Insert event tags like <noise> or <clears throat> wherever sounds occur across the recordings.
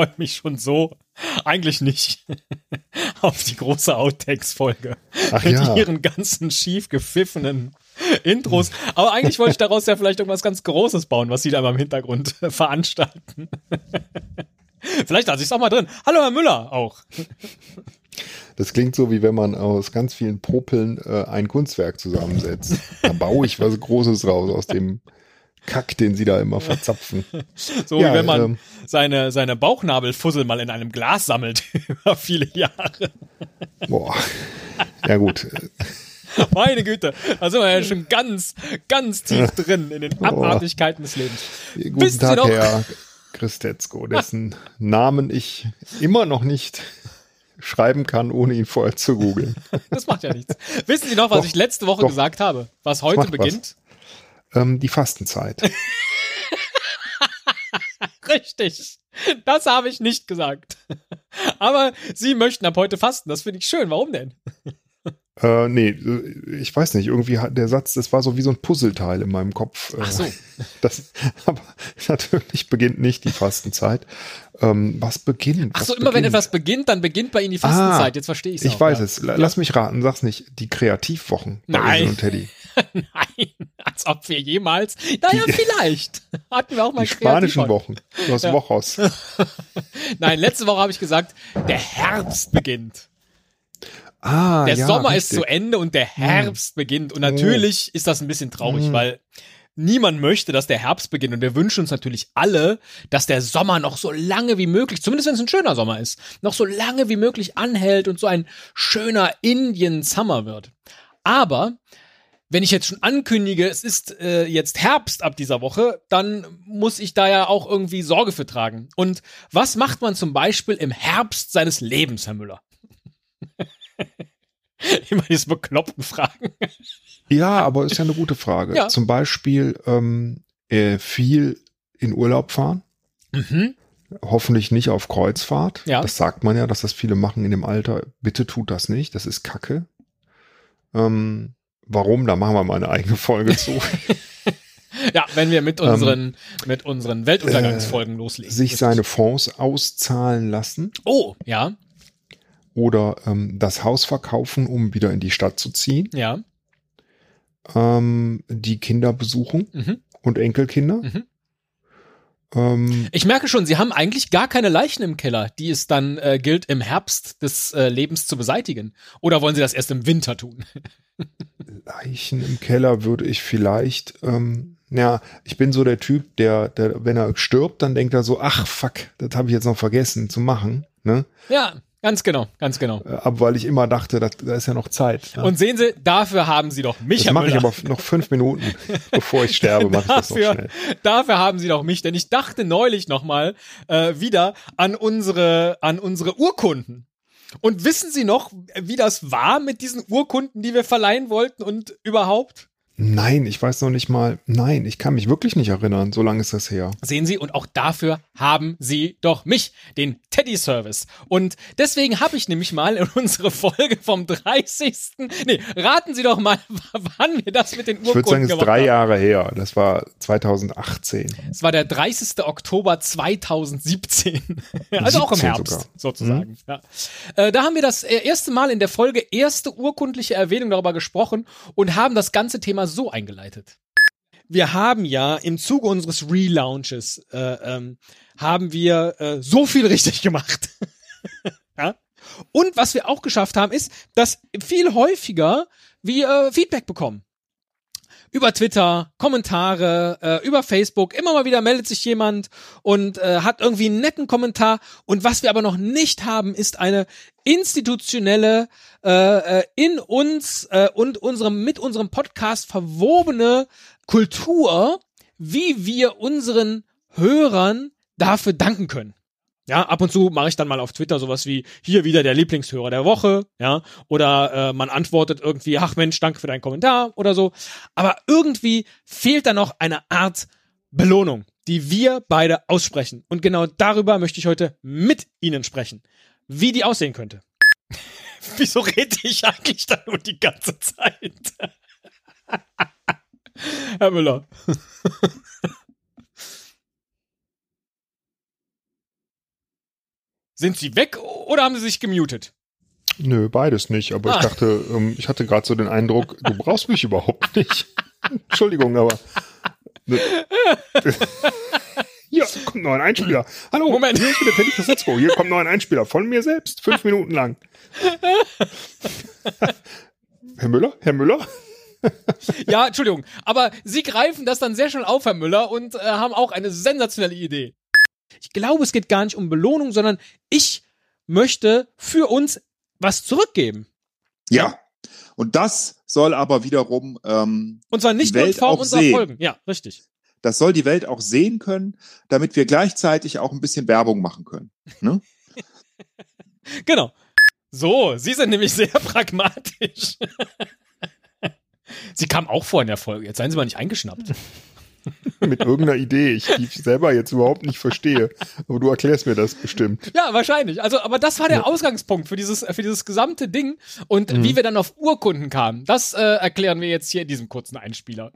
freue mich schon so. Eigentlich nicht. <laughs> Auf die große Outtakes-Folge. Mit ja. ihren ganzen schief gepfiffenen Intros. Aber eigentlich wollte ich daraus ja vielleicht irgendwas ganz Großes bauen, was sie da mal im Hintergrund <laughs> veranstalten. <laughs> vielleicht lasse ich es auch mal drin. Hallo, Herr Müller, auch. Das klingt so, wie wenn man aus ganz vielen Popeln äh, ein Kunstwerk zusammensetzt. Da baue ich was Großes raus aus dem Kack, den sie da immer verzapfen. <laughs> So Ja, wie wenn man ähm, seine, seine Bauchnabelfussel mal in einem Glas sammelt <laughs> über viele Jahre. Boah. Ja gut. <laughs> Meine Güte, da sind wir ja schon ganz, ganz tief drin in den Abartigkeiten des Lebens. Guten Sie Tag, Herr Christetzko, dessen Namen ich immer noch nicht schreiben kann, ohne ihn vorher zu googeln. Das macht ja nichts. Wissen Sie noch, was Doch, ich letzte Woche doch. gesagt habe? Was heute macht was. Ähm, die Fastenzeit. <laughs> Richtig. Das habe ich nicht gesagt. Aber Sie möchten ab heute fasten. Das finde ich schön. Warum denn? Äh, nee, ich weiß nicht, irgendwie hat der Satz, das war so wie so ein Puzzleteil in meinem Kopf. Ach so. <laughs> Das, aber <laughs> natürlich beginnt nicht die Fastenzeit. Ähm, was beginnt? Ach so, immer wenn beginnt? etwas beginnt, dann beginnt bei Ihnen die Fastenzeit. Jetzt verstehe ich es Ich weiß ja. es. La- Lass mich raten, sag's nicht. Die Kreativwochen bei Nein. Und Teddy. <laughs> Nein, als ob wir jemals. Naja, vielleicht. Hatten wir auch mal Die spanischen. Wochen. Du hast Wochos. <laughs> Nein, letzte Woche habe ich gesagt, der Herbst beginnt. Ah, Der ja, Sommer richtig. ist zu Ende und der Herbst beginnt. Und natürlich ist das ein bisschen traurig, Mhm. weil niemand möchte, dass der Herbst beginnt. Und wir wünschen uns natürlich alle, dass der Sommer noch so lange wie möglich, zumindest wenn es ein schöner Sommer ist, noch so lange wie möglich anhält und so ein schöner Indian Summer wird. Aber wenn ich jetzt schon ankündige, es ist äh, jetzt Herbst ab dieser Woche, dann muss ich da ja auch irgendwie Sorge für tragen. Und was macht man zum Beispiel im Herbst seines Lebens, Herr Müller? <laughs> Immer diese bekloppten Fragen. Ja, aber ist ja eine gute Frage. Ja. Zum Beispiel ähm, äh, viel in Urlaub fahren. Mhm. Hoffentlich nicht auf Kreuzfahrt. Ja. Das sagt man ja, dass das viele machen in dem Alter. Bitte tut das nicht. Das ist Kacke. Ähm, warum? Da machen wir mal eine eigene Folge zu. <laughs> Ja, wenn wir mit unseren, mit unseren Weltuntergangsfolgen äh, loslegen. Sich seine Fonds auszahlen lassen Oh, ja, oder ähm, das Haus verkaufen, um wieder in die Stadt zu ziehen. ja. Ähm, die Kinder besuchen Mhm. und Enkelkinder. Mhm. Ähm, Ich merke schon, Sie haben eigentlich gar keine Leichen im Keller, die es dann äh, gilt, im Herbst des äh, Lebens zu beseitigen. Oder wollen Sie das erst im Winter tun? <laughs> Leichen im Keller würde ich vielleicht, ähm, ja, ich bin so der Typ, der, der, wenn er stirbt, dann denkt er so, ach fuck, das habe ich jetzt noch vergessen zu machen. Ne? Ja, ganz genau, ganz genau. Äh, Aber weil ich immer dachte, da, da ist ja noch Zeit. Ne? Und sehen Sie, dafür haben Sie doch mich, das mache ich aber noch fünf Minuten, <laughs> bevor ich sterbe, mache ich das noch dafür, schnell. dafür haben Sie doch mich, denn ich dachte neulich noch mal äh, wieder an unsere, an unsere Urkunden. Und wissen Sie noch, wie das war mit diesen Urkunden, die wir verleihen wollten und überhaupt? Nein, ich weiß noch nicht mal, nein, ich kann mich wirklich nicht erinnern, so lange ist das her. Sehen Sie, und auch dafür haben Sie doch mich, den Teddy-Service. Und deswegen habe ich nämlich mal in unsere Folge vom 30. Nee, raten Sie doch mal, <laughs> wann wir das mit den Ich würde sagen, Urkunden es ist drei haben. Jahre her. Das war 2018. Es war der 30. Oktober 2017. <laughs> also auch im 17 Herbst, sogar. sozusagen. Ja. Äh, da haben wir das äh, erste Mal in der Folge erste urkundliche Erwähnung darüber gesprochen und haben das ganze Thema so eingeleitet. Wir haben ja im Zuge unseres Relaunches äh, ähm, haben wir äh, so viel richtig gemacht. <laughs> ja? Und was wir auch geschafft haben, ist, dass viel häufiger wir äh, Feedback bekommen über Twitter, Kommentare, äh, über Facebook. Immer mal wieder meldet sich jemand und äh, hat irgendwie einen netten Kommentar. Und was wir aber noch nicht haben, ist eine institutionelle, äh, äh, in uns äh, und unserem, mit unserem Podcast verwobene Kultur, wie wir unseren Hörern dafür danken können. Ja, ab und zu mache ich dann mal auf Twitter sowas wie hier wieder der Lieblingshörer der Woche, ja, oder äh, man antwortet irgendwie, ach Mensch, danke für deinen Kommentar oder so. Aber irgendwie fehlt da noch eine Art Belohnung, die wir beide aussprechen. Und genau darüber möchte ich heute mit Ihnen sprechen, wie die aussehen könnte. <laughs> Wieso rede ich eigentlich da nur die ganze Zeit? Herr Müller. <laughs> Sind sie weg oder haben sie sich gemutet? Nö, beides nicht. Aber Ah. ich dachte, ähm, ich hatte gerade so den Eindruck, du brauchst mich überhaupt nicht. <laughs> Entschuldigung, aber. Ne. <laughs> Hier kommt noch ein Einspieler. Hallo, Moment. hier ist wieder Teddy. Hier kommt noch ein Einspieler von mir selbst. Fünf Minuten lang. <laughs> Herr Müller? Herr Müller? Ja, Entschuldigung. Aber sie greifen das dann sehr schnell auf, Herr Müller, und äh, haben auch eine sensationelle Idee. Ich glaube, es geht gar nicht um Belohnung, sondern ich möchte für uns was zurückgeben. Ja. Und das soll aber wiederum, ähm, Und zwar nicht nur in Form unserer sehen. Folgen. Ja, richtig. das soll die Welt auch sehen können, damit wir gleichzeitig auch ein bisschen Werbung machen können. Ne? <laughs> Genau. So, Sie sind nämlich sehr <laughs> pragmatisch. <laughs> Sie kam auch vor in der Folge. Jetzt seien Sie mal nicht eingeschnappt. <laughs> Mit irgendeiner Idee, ich, die ich selber jetzt überhaupt nicht verstehe. Aber du erklärst mir das bestimmt. Ja, wahrscheinlich. Also, aber das war der Ausgangspunkt für dieses, für dieses gesamte Ding. Und wie wir dann auf Urkunden kamen, das äh, erklären wir jetzt hier in diesem kurzen Einspieler.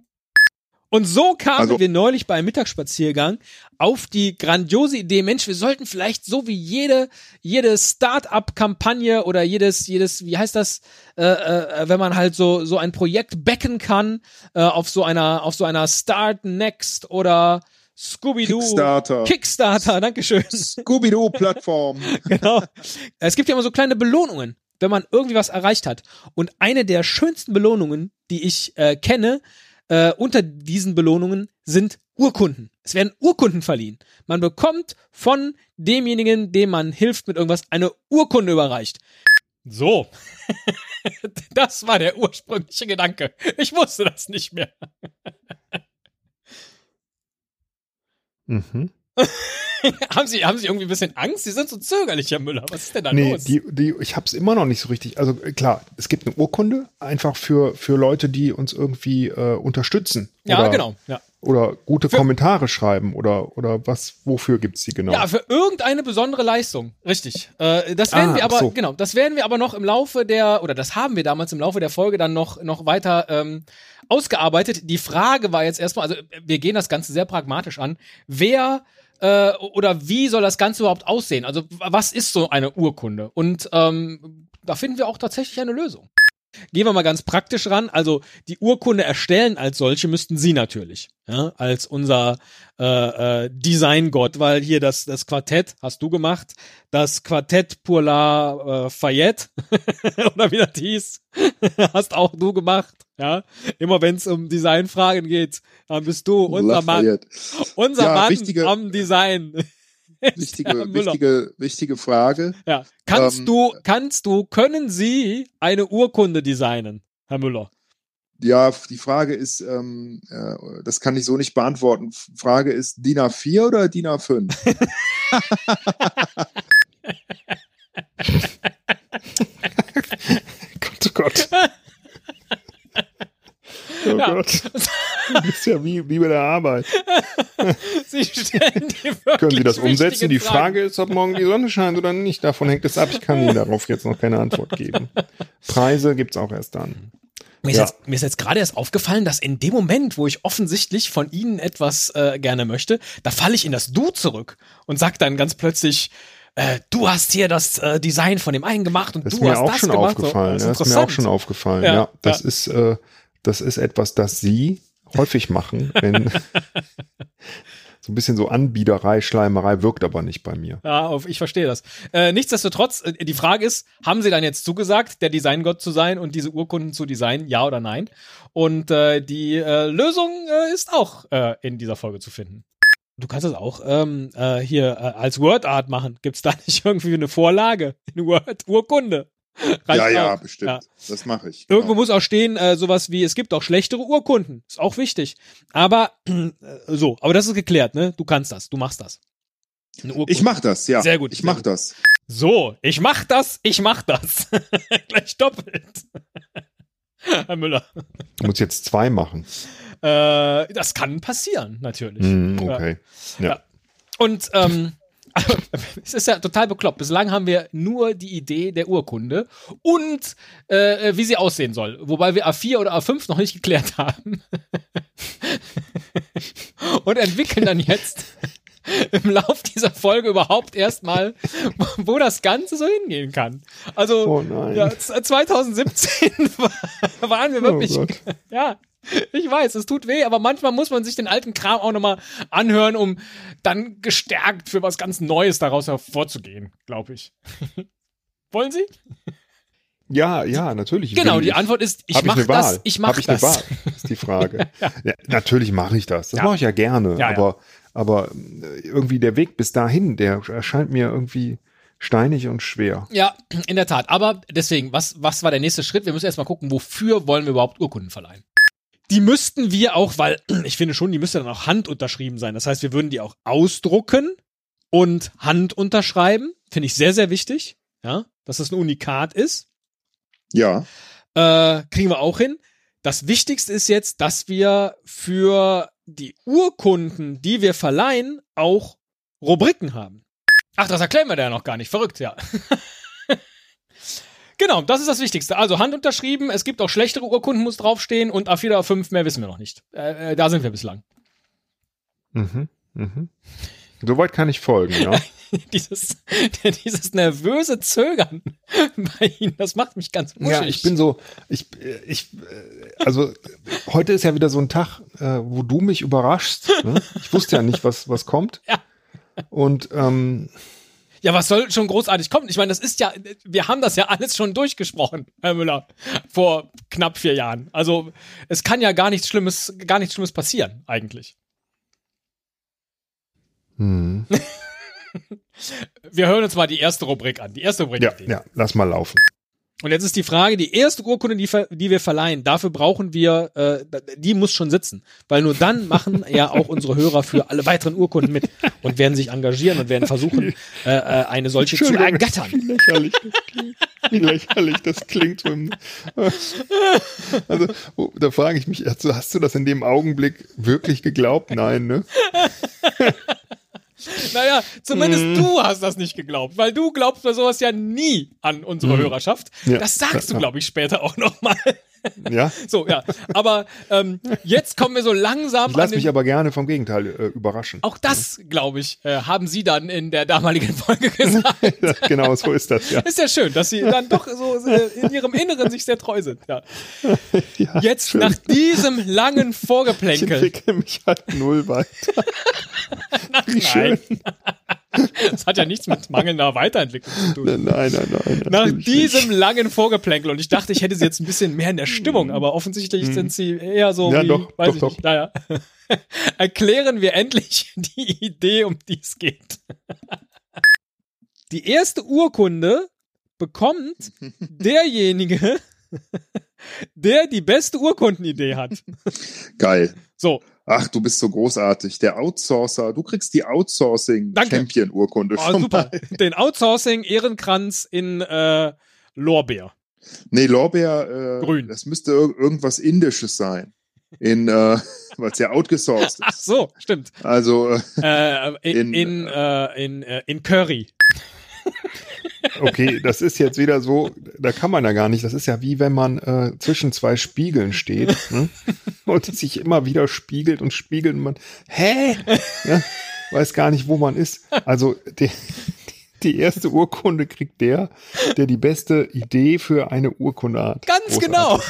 Und so kamen Also- wir neulich beim Mittagsspaziergang auf die grandiose Idee, Mensch, wir sollten vielleicht so wie jede, jede Start-up-Kampagne oder jedes, jedes, wie heißt das, äh, äh, wenn man halt so, so ein Projekt backen kann, äh, auf so einer, auf so einer Start Next oder Scooby-Doo. Kickstarter. Kickstarter, Dankeschön. Scooby-Doo-Plattform. <laughs> genau. Es gibt ja immer so kleine Belohnungen, wenn man irgendwie was erreicht hat. Und eine der schönsten Belohnungen, die ich äh, kenne, äh, unter diesen Belohnungen sind Urkunden. Es werden Urkunden verliehen. Man bekommt von demjenigen, dem man hilft mit irgendwas, eine Urkunde überreicht. So. <laughs> das war der ursprüngliche Gedanke. Ich wusste das nicht mehr. Mhm. <laughs> <laughs> haben, Sie, haben Sie irgendwie ein bisschen Angst? Sie sind so zögerlich, Herr Müller. Was ist denn da Nee, los? die, die, ich hab's immer noch nicht so richtig. Also äh, klar, es gibt eine Urkunde, einfach für, für Leute, die uns irgendwie äh, unterstützen. ja, oder, genau. Ja. Oder gute Für- Kommentare schreiben oder, oder was, wofür gibt's die genau? Ja, für irgendeine besondere Leistung. Richtig. Äh, das werden Ah, wir aber, so. genau, das werden wir aber noch im Laufe der, oder das haben wir damals im Laufe der Folge dann noch, noch weiter ähm, ausgearbeitet. Die Frage war jetzt erstmal, also äh, wir gehen das Ganze sehr pragmatisch an. Wer äh, oder wie soll das Ganze überhaupt aussehen? Also, was ist so eine Urkunde? Und ähm, da finden wir auch tatsächlich eine Lösung. Gehen wir mal ganz praktisch ran. Also die Urkunde erstellen als solche müssten Sie natürlich, ja, als unser äh, äh, Designgott, weil hier das das Quartett hast du gemacht, das Quartett pour la äh, Fayette <laughs> oder wie das hieß, <laughs> hast auch du gemacht, ja. Immer wenn es um Designfragen geht, dann bist du unser Mann, unser Ja, Mann wichtige- am Design. Wichtige, wichtige, wichtige Frage. Ja. Kannst Ähm, du, kannst du, können Sie eine Urkunde designen, Herr Müller? Ja, die Frage ist, ähm, äh, das kann ich so nicht beantworten. Frage ist DIN A4 oder DIN A5? <laughs> <laughs> Gott, oh Gott. <laughs> Oh Ja. Gott. Das ist ja wie, wie bei der Arbeit. <laughs> Sie stellen die Können Sie das umsetzen? Die. Frage ist, ob morgen die Sonne scheint oder nicht. Davon hängt es ab. Ich kann Ihnen darauf jetzt noch keine Antwort geben. Preise gibt's auch erst dann. Mir ist, Ja. jetzt, mir ist jetzt gerade erst aufgefallen, dass in dem Moment, wo ich offensichtlich von Ihnen etwas äh, gerne möchte, da falle ich in das Du zurück und sag dann ganz plötzlich, äh, du hast hier das äh, Design von dem einen gemacht und Das ist du mir hast auch das schon gemacht. aufgefallen. So, das ist mir auch schon aufgefallen. Ja, Ja, das ja. ist, äh, das ist etwas, das Sie häufig machen, wenn <laughs> so ein bisschen so Anbiederei, Schleimerei wirkt aber nicht bei mir. Ja, auf, ich verstehe das. Äh, nichtsdestotrotz, äh, die Frage ist, haben Sie dann jetzt zugesagt, der Designgott zu sein und diese Urkunden zu designen, ja oder nein? Und äh, die äh, Lösung äh, ist auch äh, in dieser Folge zu finden. Du kannst es auch ähm, äh, hier äh, als Wordart machen. Gibt's da nicht <laughs> irgendwie eine Vorlage? Eine Word Urkunde? <laughs> Reicht ja, ja, auch. bestimmt. Ja. Das mache ich. Irgendwo Genau. muss auch stehen, äh, sowas wie, es gibt auch schlechtere Urkunden. Ist auch wichtig. Aber äh, so, aber das ist geklärt, ne? Du kannst das, du machst das. Ich mach das, ja. Sehr gut, Ich sehr mach gut. das. So, ich mach das, ich mach das. <laughs> Gleich doppelt. <laughs> Herr Müller. Ich muss jetzt zwei machen. Äh, das kann passieren, natürlich. Ja. okay. Ja. Ja. Und ähm, <laughs> es ist ja total bekloppt. Bislang haben wir nur die Idee der Urkunde und äh, wie sie aussehen soll. Wobei wir A4 oder A5 noch nicht geklärt <laughs> haben. und entwickeln dann jetzt im Lauf dieser Folge überhaupt erstmal, wo das Ganze so hingehen kann. Also Oh ja, z- 2017 war- <laughs> waren wir wirklich, Oh ja, ich weiß, es tut weh, aber manchmal muss man sich den alten Kram auch nochmal anhören, um dann gestärkt für was ganz Neues daraus hervorzugehen, glaube ich. <laughs> Wollen Sie? Ja, ja, natürlich. Genau, die ich. Antwort ist, ich mache das, ich mache ich eine das. Wahl, ist die Frage. <laughs> ja. natürlich mache ich das. Das Ja. mache ich ja gerne. Ja, ja. aber, aber äh, irgendwie der Weg bis dahin, der erscheint mir irgendwie steinig und schwer. Ja, in der Tat. Aber deswegen, was, was war der nächste Schritt? Wir müssen erstmal gucken, wofür wollen wir überhaupt Urkunden verleihen? Die müssten wir auch, weil <clears throat> ich finde schon, die müsste dann auch handunterschrieben sein. Das heißt, wir würden die auch ausdrucken und handunterschreiben. Finde ich sehr, sehr wichtig. Ja, dass das ein Unikat ist. Ja, Äh, kriegen wir auch hin. Das Wichtigste ist jetzt, dass wir für die Urkunden, die wir verleihen, auch Rubriken haben. Ach, das erklären wir da ja noch gar nicht. Verrückt, ja. <laughs> genau, das ist das Wichtigste. Also handunterschrieben, es gibt auch schlechtere Urkunden, muss draufstehen und A4 oder A5, mehr wissen wir noch nicht. Äh, äh, da sind wir bislang. Mhm. Mhm. Soweit kann ich folgen, ja. <laughs> dieses, <laughs> dieses nervöse Zögern <laughs> bei Ihnen, das macht mich ganz wuschig. Ja, ich bin so, ich, äh, ich, äh, also heute ist ja wieder so ein Tag, äh, wo du mich überraschst. Ne? Ich wusste ja nicht, was, was kommt. Ja. Und ähm, Ja, was soll schon großartig kommen? Ich meine, das ist ja, wir haben das ja alles schon durchgesprochen, Herr Müller, vor knapp vier Jahren. Also es kann ja gar nichts Schlimmes, gar nichts Schlimmes passieren, eigentlich. hm, <laughs> Wir hören uns mal die erste Rubrik an. Die erste Rubrik. ja, ja, lass mal laufen. Und jetzt ist die Frage, die erste Urkunde, die, die wir verleihen, dafür brauchen wir, äh, die muss schon sitzen. Weil nur dann machen ja auch unsere Hörer für alle weiteren Urkunden mit und werden sich engagieren und werden versuchen, äh, äh, eine solche zu ergattern. Wie lächerlich das klingt. Wie lächerlich das klingt. Also, oh, da frage ich mich, hast du das in dem Augenblick wirklich geglaubt? Nein, ne? <laughs> Naja, zumindest Mhm. du hast das nicht geglaubt, weil du glaubst bei sowas ja nie an unsere Hörerschaft. Mhm. Ja. Das sagst du, glaube ich, später auch nochmal. Ja. <laughs> So, ja. Aber ähm, jetzt kommen wir so langsam Ich an lasse mich aber gerne vom Gegenteil äh, überraschen. Auch das, glaube ich, äh, haben sie dann in der damaligen <laughs> Folge gesagt. <laughs> genau, so ist das, ja. Ist ja schön, dass sie dann doch so äh, in ihrem Inneren sich sehr treu sind. Ja. ja Jetzt schön. nach diesem langen ich Vorgeplänkel. entwickle mich halt null weiter. Wie schön. Das hat ja nichts mit mangelnder Weiterentwicklung zu tun. Nein, nein, nein. Nach diesem nicht. langen Vorgeplänkel und ich dachte, ich hätte sie jetzt ein bisschen mehr in der Stimmung, aber offensichtlich sind sie eher so Mhm. Ja, wie, doch, weiß doch, ich doch. nicht. Naja. <laughs> Erklären wir endlich die Idee, um die es geht. Die erste Urkunde bekommt <laughs> derjenige, der die beste Urkundenidee hat. geil. So, Ach, du bist so großartig. Der Outsourcer, du kriegst die. Outsourcing-Champion-Urkunde oh, schon super. mal. <laughs> Den Outsourcing-Ehrenkranz in äh, Lorbeer. Nee, Lorbeer, äh, Grün. das müsste ir irgendwas Indisches sein. In, äh, <laughs> weil es ja outgesourced <laughs> Ach ist. so, stimmt. Also, äh, Äh, in, In, in, äh, in, äh, in Curry. Okay, das ist jetzt wieder so, da kann man ja gar nicht. Das ist ja wie wenn man äh, zwischen zwei Spiegeln steht ne? und sich immer wieder spiegelt und spiegelt und man, hä? Ja, weiß gar nicht, wo man ist. Also die, die erste Urkunde kriegt der, der die beste Idee für eine Urkunde hat. Ganz Großartig. genau.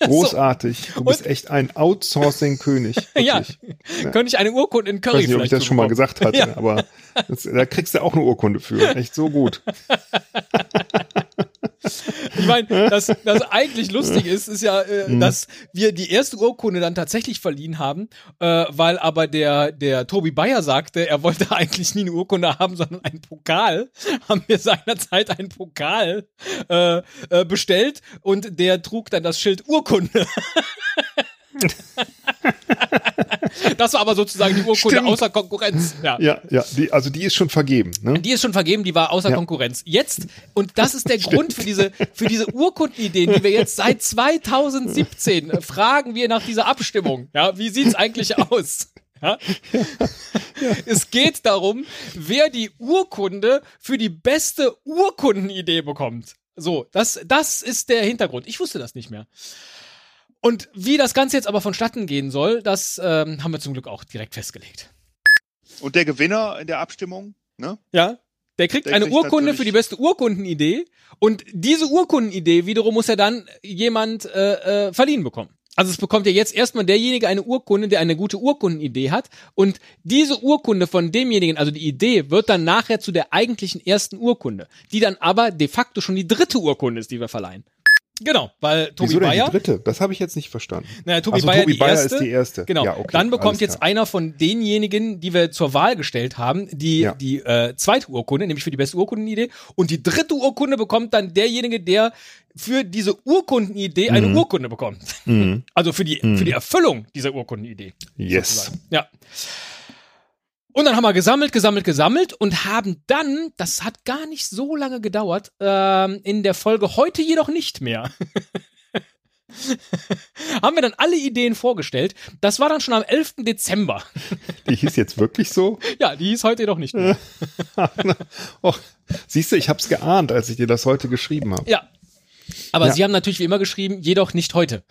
Großartig. Du bist echt ein Outsourcing-König. <laughs> Ja. wirklich. Könnte ich eine Urkunde in Ich Curry weiß nicht, ob ich das schon mal gesagt hatte, Ja. aber das, da kriegst du auch eine Urkunde für. Echt so gut. <laughs> <laughs> Ich meine, das, das eigentlich lustig ist, ist ja, äh, Mhm. dass wir die erste Urkunde dann tatsächlich verliehen haben, äh, weil aber der, der Tobi Bayer sagte, er wollte eigentlich nie eine Urkunde haben, sondern einen Pokal. Haben wir seinerzeit einen Pokal äh, äh, bestellt und der trug dann das Schild Urkunde. <laughs> <laughs> das war aber sozusagen die Urkunde Stimmt. außer Konkurrenz. Ja. Ja, ja, die, also die ist schon vergeben. Ne? Die ist schon vergeben, die war außer Ja. Konkurrenz. Jetzt, und das ist der <laughs> Grund für diese, für diese Urkundenideen, die wir jetzt seit 2017 äh, <laughs> fragen wir nach dieser Abstimmung. Ja, wie sieht's eigentlich aus? Ja? Es geht darum, wer die Urkunde für die beste Urkundenidee bekommt. So, das, das ist der Hintergrund. Ich wusste das nicht mehr. Und wie das Ganze jetzt aber vonstatten gehen soll, das ähm, haben wir zum Glück auch direkt festgelegt. Und der Gewinner in der Abstimmung, ne? Ja. Der kriegt Der eine kriegt Urkunde für die beste Urkundenidee und diese Urkundenidee wiederum muss ja dann jemand äh, äh, verliehen bekommen. Also es bekommt ja jetzt erstmal derjenige eine Urkunde, der eine gute Urkundenidee hat und diese Urkunde von demjenigen, also die Idee, wird dann nachher zu der eigentlichen ersten Urkunde, die dann aber de facto schon die dritte Urkunde ist, die wir verleihen. Genau, weil Tobi Wieso Bayer, die dritte? Das habe ich jetzt nicht verstanden. naja, Tobi Ach so, Bayer, Tobi Bayer erste, ist die erste. Genau. Ja, okay, Dann bekommt jetzt klar. einer von denjenigen, die wir zur Wahl gestellt haben, die Ja. die äh, zweite Urkunde, nämlich für die beste Urkundenidee. Und die dritte Urkunde bekommt dann derjenige, der für diese Urkundenidee eine Mhm. Urkunde bekommt. Mhm. <laughs> Also für die Mhm. für die Erfüllung dieser Urkundenidee. Yes. sozusagen. Ja. Und dann haben wir gesammelt, gesammelt, gesammelt und haben dann, das hat gar nicht so lange gedauert, ähm, in der Folge heute jedoch nicht mehr. <laughs> haben wir dann alle Ideen vorgestellt. Das war dann schon am 11. Dezember. Die hieß jetzt wirklich so? <laughs> Ja, die ist heute jedoch nicht mehr. <laughs> Och, siehst du, ich habe es geahnt, als ich dir das heute geschrieben habe. Ja. Aber Ja. sie haben natürlich wie immer geschrieben, jedoch nicht heute.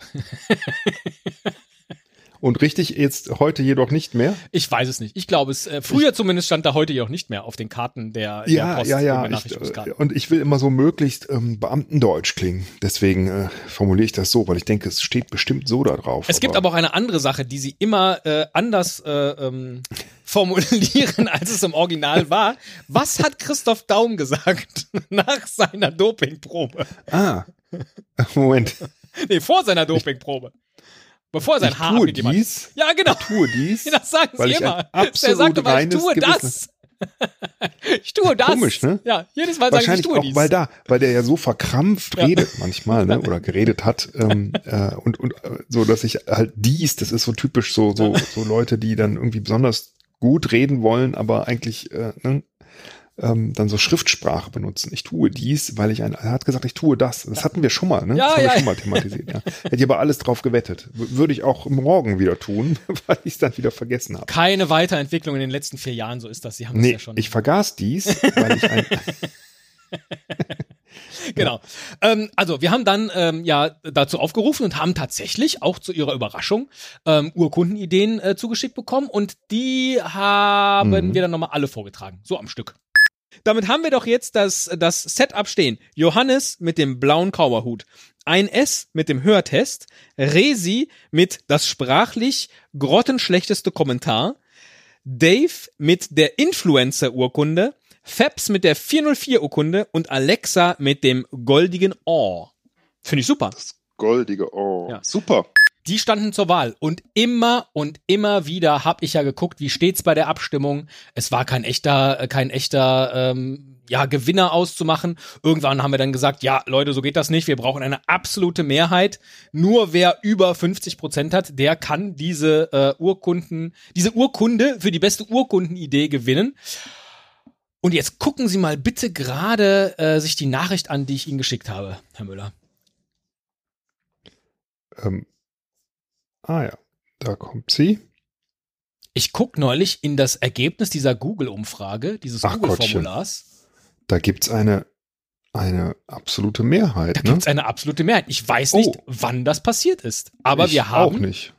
Und richtig jetzt heute jedoch nicht mehr? Ich weiß es nicht. Ich glaube es, äh, früher zumindest stand da heute jedoch nicht mehr auf den Karten der, der Ja, Post ja, und ja. Ich, Benachrichtigungskarten. äh, und ich will immer so möglichst ähm, Beamtendeutsch klingen. Deswegen äh, formuliere ich das so, weil ich denke, es steht bestimmt so da drauf. Es gibt aber auch eine andere Sache, die sie immer äh, anders äh, ähm, <laughs> formulieren, als es im Original war. Was hat Christoph Daum gesagt <laughs> nach seiner Dopingprobe? Ah, Moment. Nee, vor seiner Dopingprobe. Bevor er sein ich Haar tue abgegeben hat. dies, Ja, genau. tue dies. <laughs> Das sagen weil sie ich immer. er sagt immer, ich tue das. <laughs> ich tue das. Komisch, ne? Ja, jedes Mal sagen sie, ich tue auch, dies. weil da, weil der ja so verkrampft Ja. redet manchmal, ne, oder geredet hat, ähm, <laughs> äh, und, und äh, so, dass ich halt dies, das ist so typisch so, so, so Leute, die dann irgendwie besonders gut reden wollen, aber eigentlich, äh, ne, ähm, dann so Schriftsprache benutzen. Ich tue dies, weil ich ein, er hat gesagt, ich tue das. Das hatten wir schon mal, ne? Ja, das haben ja. wir schon mal thematisiert, ja. Hätte ich aber alles drauf gewettet. Würde ich auch morgen wieder tun, <laughs> weil ich es dann wieder vergessen habe. Keine Weiterentwicklung in den letzten vier Jahren, so ist das. Sie haben Nee, ja schon. ich vergaß dies, weil ich ein, <laughs> <laughs> Genau. Ähm, also wir haben dann ähm, ja dazu aufgerufen und haben tatsächlich auch zu ihrer Überraschung ähm, Urkundenideen äh, zugeschickt bekommen und die haben Mhm. wir dann nochmal alle vorgetragen, so am Stück. Damit haben wir doch jetzt das, das Setup stehen. Johannes mit dem blauen Kauerhut. Ein S mit dem Hörtest. Resi mit das sprachlich grottenschlechteste Kommentar. Dave mit der Influencer-Urkunde. Fabs mit der 404-Urkunde und Alexa mit dem goldigen Ohr. Finde ich super. Goldige, oh. Ja. Super. Die standen zur Wahl und immer und immer wieder habe ich ja geguckt, wie steht's bei der Abstimmung. Es war kein echter, äh, kein echter ähm, ja, Gewinner auszumachen. Irgendwann haben wir dann gesagt, ja, Leute, so geht das nicht. Wir brauchen eine absolute Mehrheit. Nur wer über 50 Prozent hat, der kann diese äh, Urkunden, diese Urkunde für die beste Urkundenidee gewinnen. Und jetzt gucken Sie mal bitte gerade äh, sich die Nachricht an, die ich Ihnen geschickt habe, Herr Müller. ähm, ah ja, da kommt sie. Ich guck neulich in das Ergebnis dieser Google-Umfrage, dieses Google-Formulars. Da gibt's eine, eine absolute Mehrheit. Da ne? gibt's eine absolute Mehrheit. Ich weiß Oh. nicht, wann das passiert ist. Aber ich wir auch haben, nicht.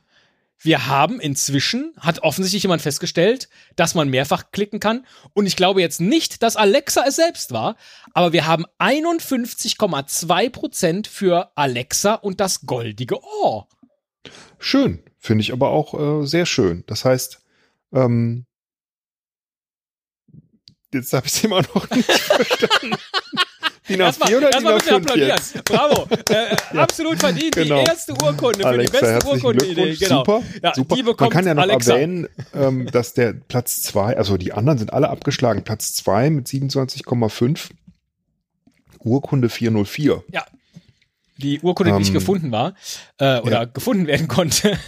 wir haben inzwischen, hat offensichtlich jemand festgestellt, dass man mehrfach klicken kann. Und ich glaube jetzt nicht, dass Alexa es selbst war, aber wir haben 51,2 Prozent für Alexa und das goldige Ohr. Schön, finde ich aber auch äh, sehr schön. Das heißt, ähm, jetzt habe ich es <laughs> immer noch nicht verstanden. DIN Erstmal, A4 oder DIN ein bisschen A5 applaudieren. jetzt? Bravo. Äh, <laughs> Absolut verdient. Genau. Die erste Urkunde für Alexa, die beste Urkundenidee. Genau. Super, Ja, super. Man kann ja noch Alexa. erwähnen, ähm, dass der Platz zwei, also die anderen sind alle abgeschlagen. Platz zwei mit 27,5, Urkunde 404. Die Urkunde, die nicht Ähm, gefunden war äh, oder ja. gefunden werden konnte.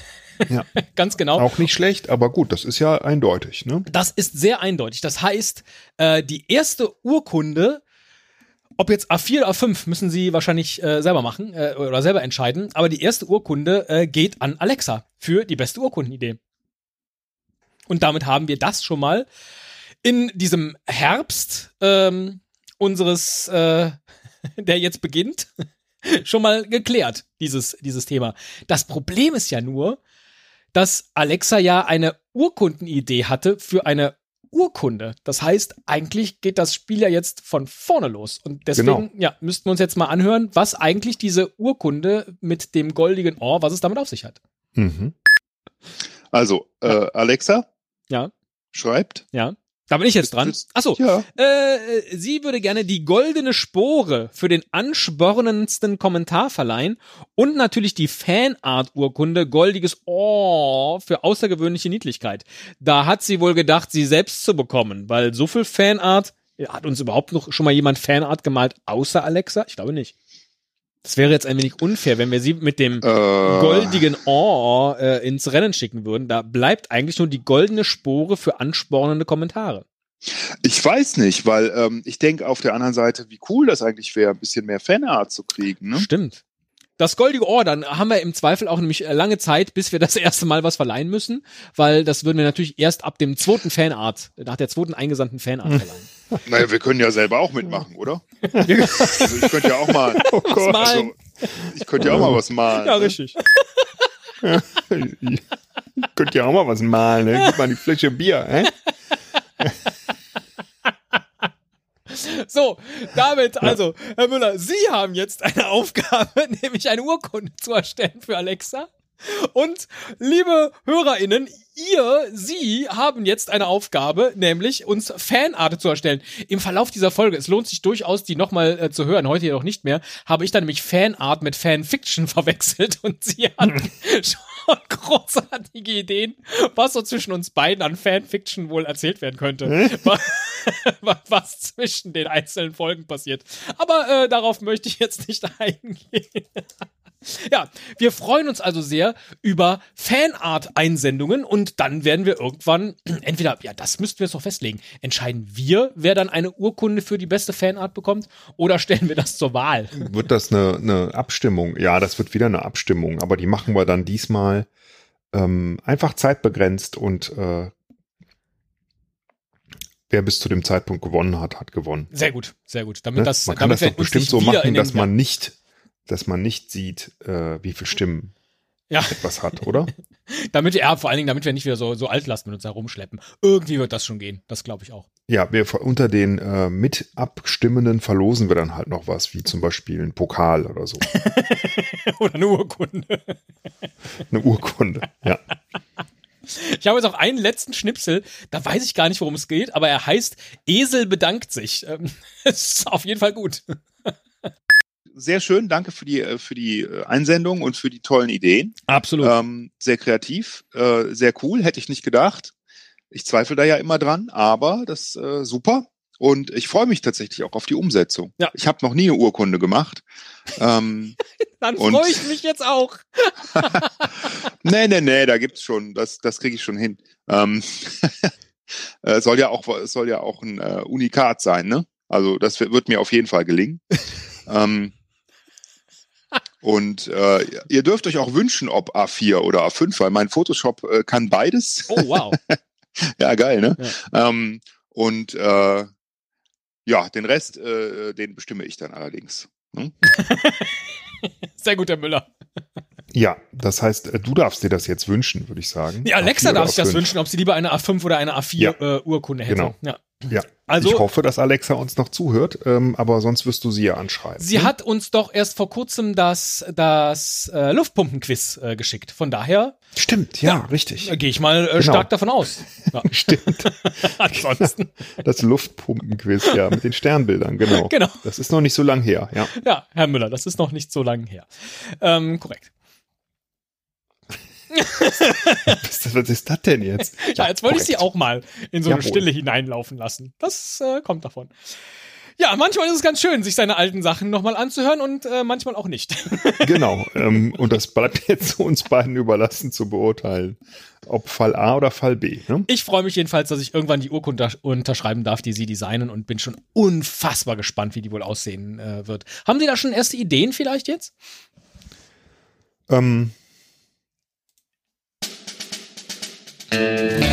Ja. <laughs> Ganz genau. Auch nicht schlecht, aber gut, das ist ja eindeutig. Ne? Das ist sehr eindeutig. Das heißt, äh, die erste Urkunde, ob jetzt A4 oder A5, müssen Sie wahrscheinlich äh, selber machen äh, oder selber entscheiden. Aber die erste Urkunde äh, geht an Alexa für die beste Urkundenidee. Und damit haben wir das schon mal in diesem Herbst ähm, unseres, äh, <laughs> der jetzt beginnt, <laughs> schon mal geklärt, dieses, dieses Thema. Das Problem ist ja nur, dass Alexa ja eine Urkundenidee hatte für eine Urkunde. Das heißt, eigentlich geht das Spiel ja jetzt von vorne los. Und deswegen, Genau. ja, müssten wir uns jetzt mal anhören, was eigentlich diese Urkunde mit dem goldigen Ohr, was es damit auf sich hat. Mhm. Also, äh, Alexa Ja, schreibt. ja. Da bin ich jetzt dran. Achso, Ja. Äh, sie würde gerne die goldene Spore für den anspornendsten Kommentar verleihen und natürlich die Fanart-Urkunde goldiges Ohr für außergewöhnliche Niedlichkeit. Da hat sie wohl gedacht, sie selbst zu bekommen, weil so viel Fanart, hat uns überhaupt noch schon mal jemand Fanart gemalt außer Alexa? Ich glaube nicht. Das wäre jetzt ein wenig unfair, wenn wir sie mit dem Äh, goldigen Ohr äh, ins Rennen schicken würden. Da bleibt eigentlich nur die goldene Spore für anspornende Kommentare. Ich weiß nicht, weil ähm, ich denke auf der anderen Seite, wie cool das eigentlich wäre, ein bisschen mehr Fanart zu kriegen. Ne? Stimmt. Das goldige Ohr, dann haben wir im Zweifel auch nämlich äh, lange Zeit, bis wir das <laughs> erste Mal was verleihen müssen, weil das würden wir natürlich erst ab dem zweiten Fanart, nach der zweiten eingesandten Fanart verleihen. <laughs> Naja, wir können ja selber auch mitmachen, oder? also ich könnte ja auch mal. <laughs> Oh Gott. malen. Also, ich könnte ja auch mal was malen. Ja, ne? richtig. Könnt ihr auch mal was malen, ne? Gib mal die Flasche Bier, hä? So, damit, also, Herr Müller, Sie haben jetzt eine Aufgabe, <laughs> nämlich eine Urkunde zu erstellen für Alexa. Und liebe HörerInnen, ihr, Sie haben jetzt eine Aufgabe, nämlich uns Fanart zu erstellen. Im Verlauf dieser Folge, es lohnt sich durchaus, die nochmal äh, zu hören, heute jedoch nicht mehr, habe ich dann nämlich Fanart mit Fanfiction <laughs> verwechselt und sie hat schon großartige Ideen, was so zwischen uns beiden an Fanfiction wohl erzählt werden könnte. <laughs> Wa- was zwischen den einzelnen Folgen passiert. Aber äh, darauf möchte ich jetzt nicht <laughs> eingehen. Ja, wir freuen uns also sehr über Fanart-Einsendungen und dann werden wir irgendwann <clears throat> entweder, ja, das müssten wir jetzt noch festlegen, entscheiden wir, wer dann eine Urkunde für die beste Fanart bekommt oder stellen wir das zur Wahl. <laughs> Wird das eine, eine Abstimmung? Ja, das wird wieder eine Abstimmung, aber die machen wir dann diesmal ähm, einfach zeitbegrenzt und äh, wer bis zu dem Zeitpunkt gewonnen hat, hat gewonnen. Sehr gut, sehr gut. Damit Ne? das, man kann damit das doch bestimmt so machen, dass man nicht, dass man nicht sieht, äh, wie viele Stimmen ja, etwas hat, oder? <laughs> damit, ja, vor allen Dingen, damit wir nicht wieder so, so Altlasten mit uns herumschleppen. Irgendwie wird das schon gehen. Das glaube ich auch. Ja, wir unter den äh, mit Abstimmenden verlosen wir dann halt noch was, wie zum Beispiel ein Pokal oder so. <laughs> oder eine Urkunde. Eine Urkunde. Ja. Ich habe jetzt auch einen letzten Schnipsel, da weiß ich gar nicht, worum es geht, aber er heißt Esel bedankt sich. Ähm, <laughs> ist auf jeden Fall gut. Sehr schön, danke für die, äh, für die äh, Einsendung und für die tollen Ideen. Absolut. Ähm, sehr kreativ, äh, sehr cool, hätte ich nicht gedacht. Ich zweifle da ja immer dran, aber das äh, super. Und ich freue mich tatsächlich auch auf die Umsetzung. Ja. Ich habe noch nie eine Urkunde gemacht. ähm, <laughs> Dann freue ich mich jetzt auch. <laughs> nee, nee, nee, da gibt's schon, das, das kriege ich schon hin. Ähm, <laughs> äh, soll ja auch, soll ja auch ein äh, Unikat sein, ne? Also das wird, wird mir auf jeden Fall gelingen. ähm, und äh, ihr dürft euch auch wünschen, ob A4 oder A5, weil mein Photoshop äh, kann beides. Oh, wow. <laughs> ja, geil, ne? Ähm, und äh, ja, den Rest, äh, den bestimme ich dann allerdings. Ne? <laughs> Sehr gut, Herr Müller. Ja, das heißt, äh, du darfst dir das jetzt wünschen, würde ich sagen. Ja, Alexa A4 darf sich das A5. wünschen, ob sie lieber eine A5 oder eine A4 Ja. äh, Urkunde hätte. Genau. Ja. Ja, Also- ich hoffe, dass Alexa uns noch zuhört, ähm, aber sonst wirst du sie ja anschreiben. Sie ne? hat uns doch erst vor kurzem das, das äh, Luftpumpenquiz äh, geschickt. Von daher Stimmt, ja, richtig. äh, gehe ich mal äh, Genau. stark davon aus. Ja. <laughs> Stimmt. <laughs> Ansonsten, Das Luftpumpenquiz, ja, mit den Sternbildern, genau. <laughs> Genau. Das ist noch nicht so lang her, ja. ja, Herr Müller, das ist noch nicht so lange her. Ähm, korrekt. <laughs> Was, was ist das denn jetzt? Ja, jetzt wollte ich sie auch mal in so eine Jawohl. Stille hineinlaufen lassen. Das äh, kommt davon. Ja, manchmal ist es ganz schön, sich seine alten Sachen nochmal anzuhören und äh, manchmal auch nicht. <laughs> Genau. Ähm, und das bleibt jetzt uns beiden überlassen zu beurteilen, ob Fall A oder Fall B. Ne? Ich freue mich jedenfalls, dass ich irgendwann die Urkunde unterschreiben darf, die Sie designen und bin schon unfassbar gespannt, wie die wohl aussehen äh, wird. Haben Sie da schon erste Ideen vielleicht jetzt? Ähm, Música